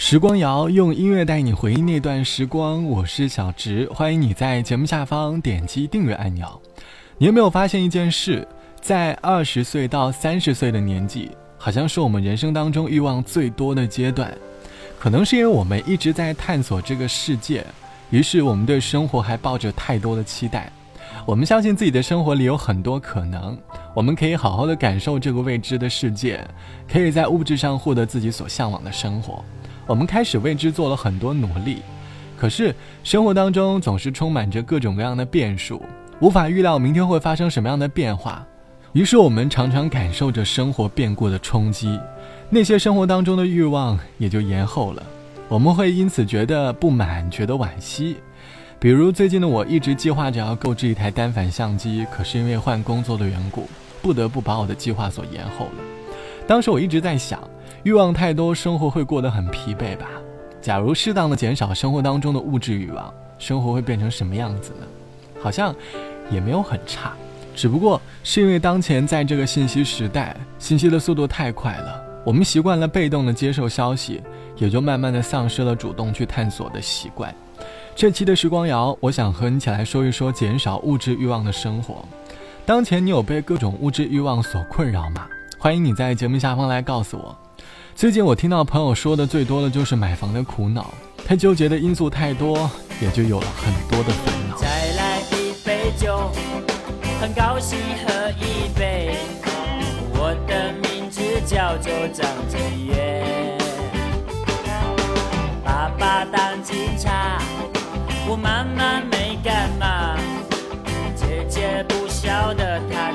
时光谣用音乐带你回忆那段时光，我是小植，欢迎你在节目下方点击订阅按钮。你有没有发现一件事？在二十岁到三十岁的年纪，好像是我们人生当中欲望最多的阶段。可能是因为我们一直在探索这个世界，于是我们对生活还抱着太多的期待。我们相信自己的生活里有很多可能，我们可以好好的感受这个未知的世界，可以在物质上获得自己所向往的生活。我们开始为之做了很多努力，可是生活当中总是充满着各种各样的变数，无法预料明天会发生什么样的变化。于是我们常常感受着生活变故的冲击，那些生活当中的欲望也就延后了。我们会因此觉得不满，觉得惋惜。比如最近的我一直计划着要购置一台单反相机，可是因为换工作的缘故，不得不把我的计划所延后了。当时我一直在想。欲望太多，生活会过得很疲惫吧？假如适当的减少生活当中的物质欲望，生活会变成什么样子呢？好像也没有很差，只不过是因为当前在这个信息时代，信息的速度太快了，我们习惯了被动的接受消息，也就慢慢的丧失了主动去探索的习惯。这期的时光谣，我想和你一起来说一说减少物质欲望的生活。当前你有被各种物质欲望所困扰吗？欢迎你在节目下方来告诉我。最近我听到朋友说的最多的就是买房的苦恼，他纠结的因素太多，也就有了很多的烦恼。再来一杯酒，很高兴喝一杯。我的名字叫做张震岳，爸爸当警察，我妈妈没干嘛，姐姐不晓得她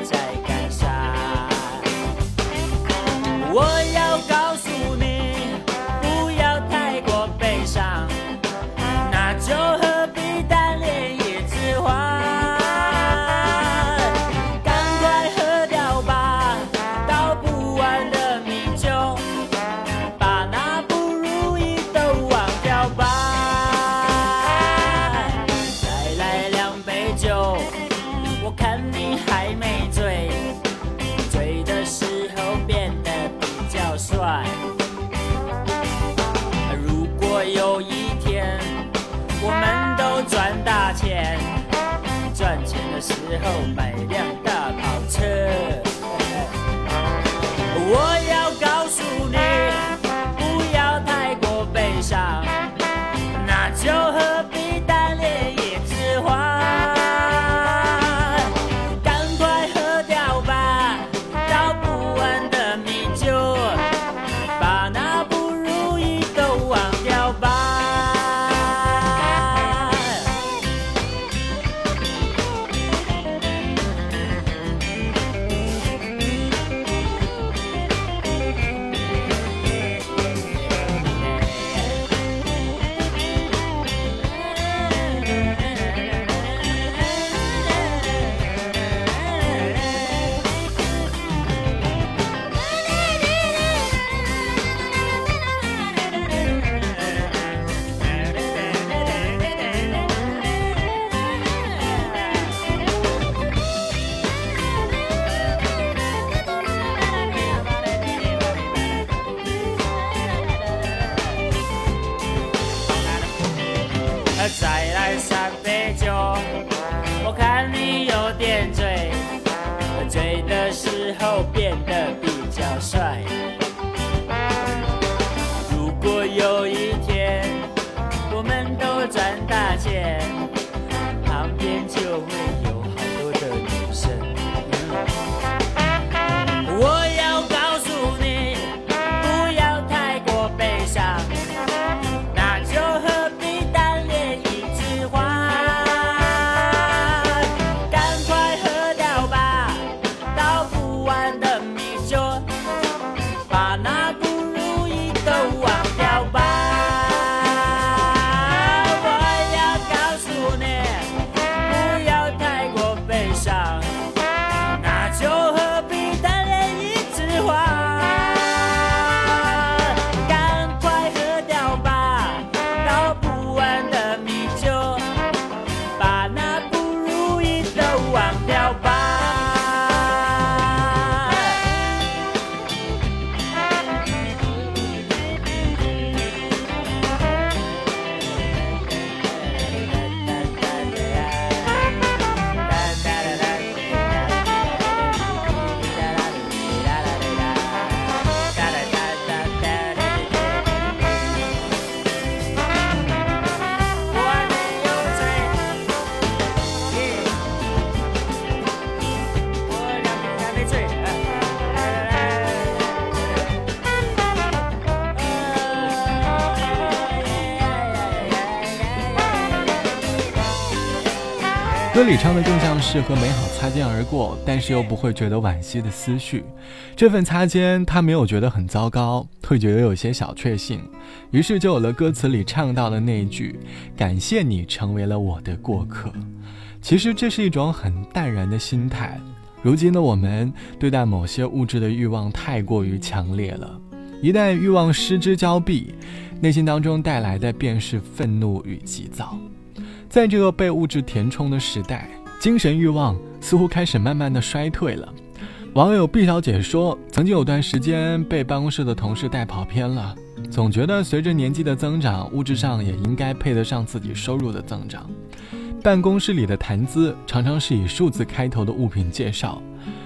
最后拜再来三杯酒，我看你有点醉，醉的时候变得比较帅。歌里唱的更像是和美好擦肩而过，但是又不会觉得惋惜的思绪。这份擦肩，他没有觉得很糟糕，会觉得有些小确幸，于是就有了歌词里唱到的那一句：“感谢你成为了我的过客。”其实这是一种很淡然的心态。如今的我们对待某些物质的欲望太过于强烈了，一旦欲望失之交臂，内心当中带来的便是愤怒与急躁。在这个被物质填充的时代，精神欲望似乎开始慢慢的衰退了。网友毕小姐说，曾经有段时间被办公室的同事带跑偏了，总觉得随着年纪的增长，物质上也应该配得上自己收入的增长。办公室里的谈资常常是以数字开头的物品介绍，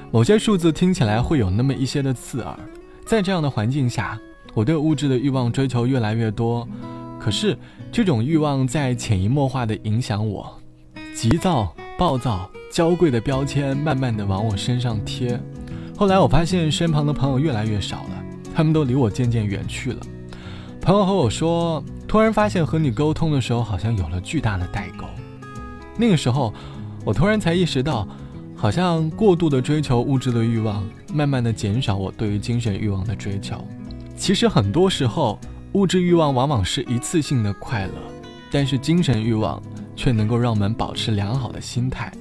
某些数字听起来会有那么一些的刺耳。在这样的环境下，我对物质的欲望追求越来越多。可是，这种欲望在潜移默化地影响我，急躁、暴躁、娇贵的标签慢慢地往我身上贴。后来我发现身旁的朋友越来越少了，他们都离我渐渐远去了。朋友和我说，突然发现和你沟通的时候，好像有了巨大的代沟。那个时候，我突然才意识到，好像过度的追求物质的欲望，慢慢的减少我对于精神欲望的追求。其实很多时候。物质欲望往往是一次性的快乐，但是精神欲望却能够让我们保持良好的心态。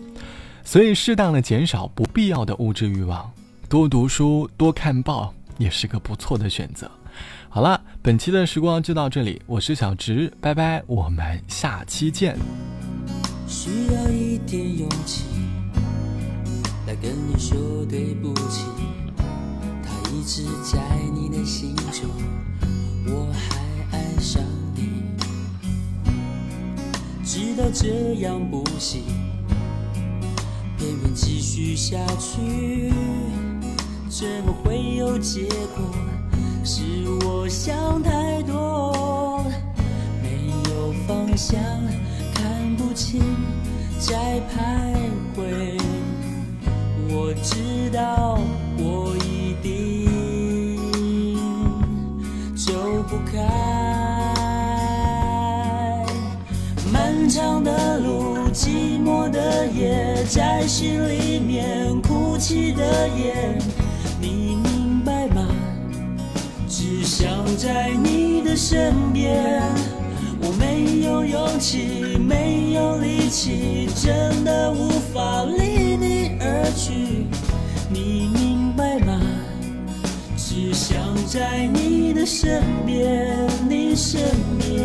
所以，适当的减少不必要的物质欲望，多读书、多看报也是个不错的选择。好了，本期的时光就到这里，我是小直，拜拜，我们下期见。需要一点勇气来跟你说对不起，他一直在你的心中。我知道这样不行，偏偏继续下去，怎么会有结果？是我想太多，没有方向，看不清，在徘徊。我知道，在心里面哭泣的夜，你明白吗？只想在你的身边，我没有勇气，没有力气，真的无法离你而去，你明白吗？只想在你的身边，你身边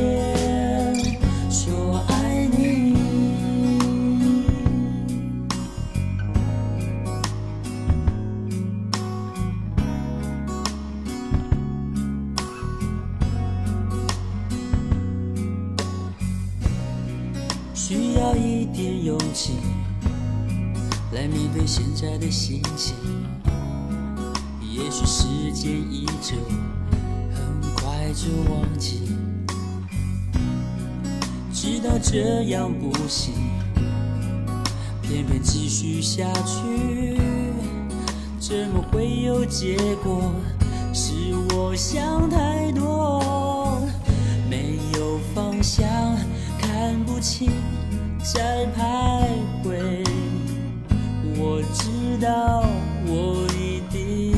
来面对现在的心情。也许时间一久，很快就忘记。知道这样不行，偏偏继续下去，怎么会有结果？是我想太多，没有方向，看不清，在徘徊。我一定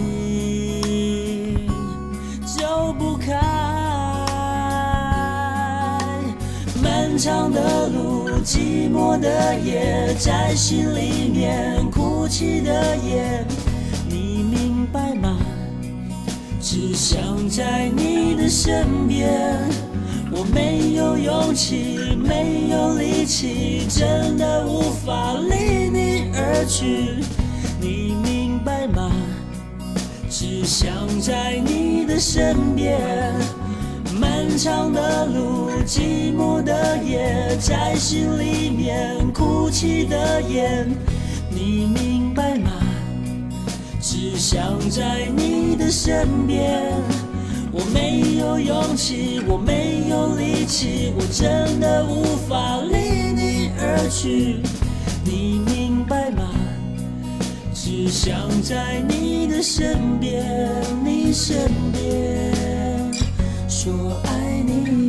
走不开。漫。长的路，寂寞的夜，在心里面哭泣的夜，你明白吗？只想在你的身边，我没有勇气，没有力气，真的无法离你而去，吗？只想在你的身边。漫长的路，寂寞的夜，在心里面哭泣的眼，你明白吗？只想在你的身边，我没有勇气，我没有力气，我真的无法离你而去，你明？只想在你的身边你身边说爱你。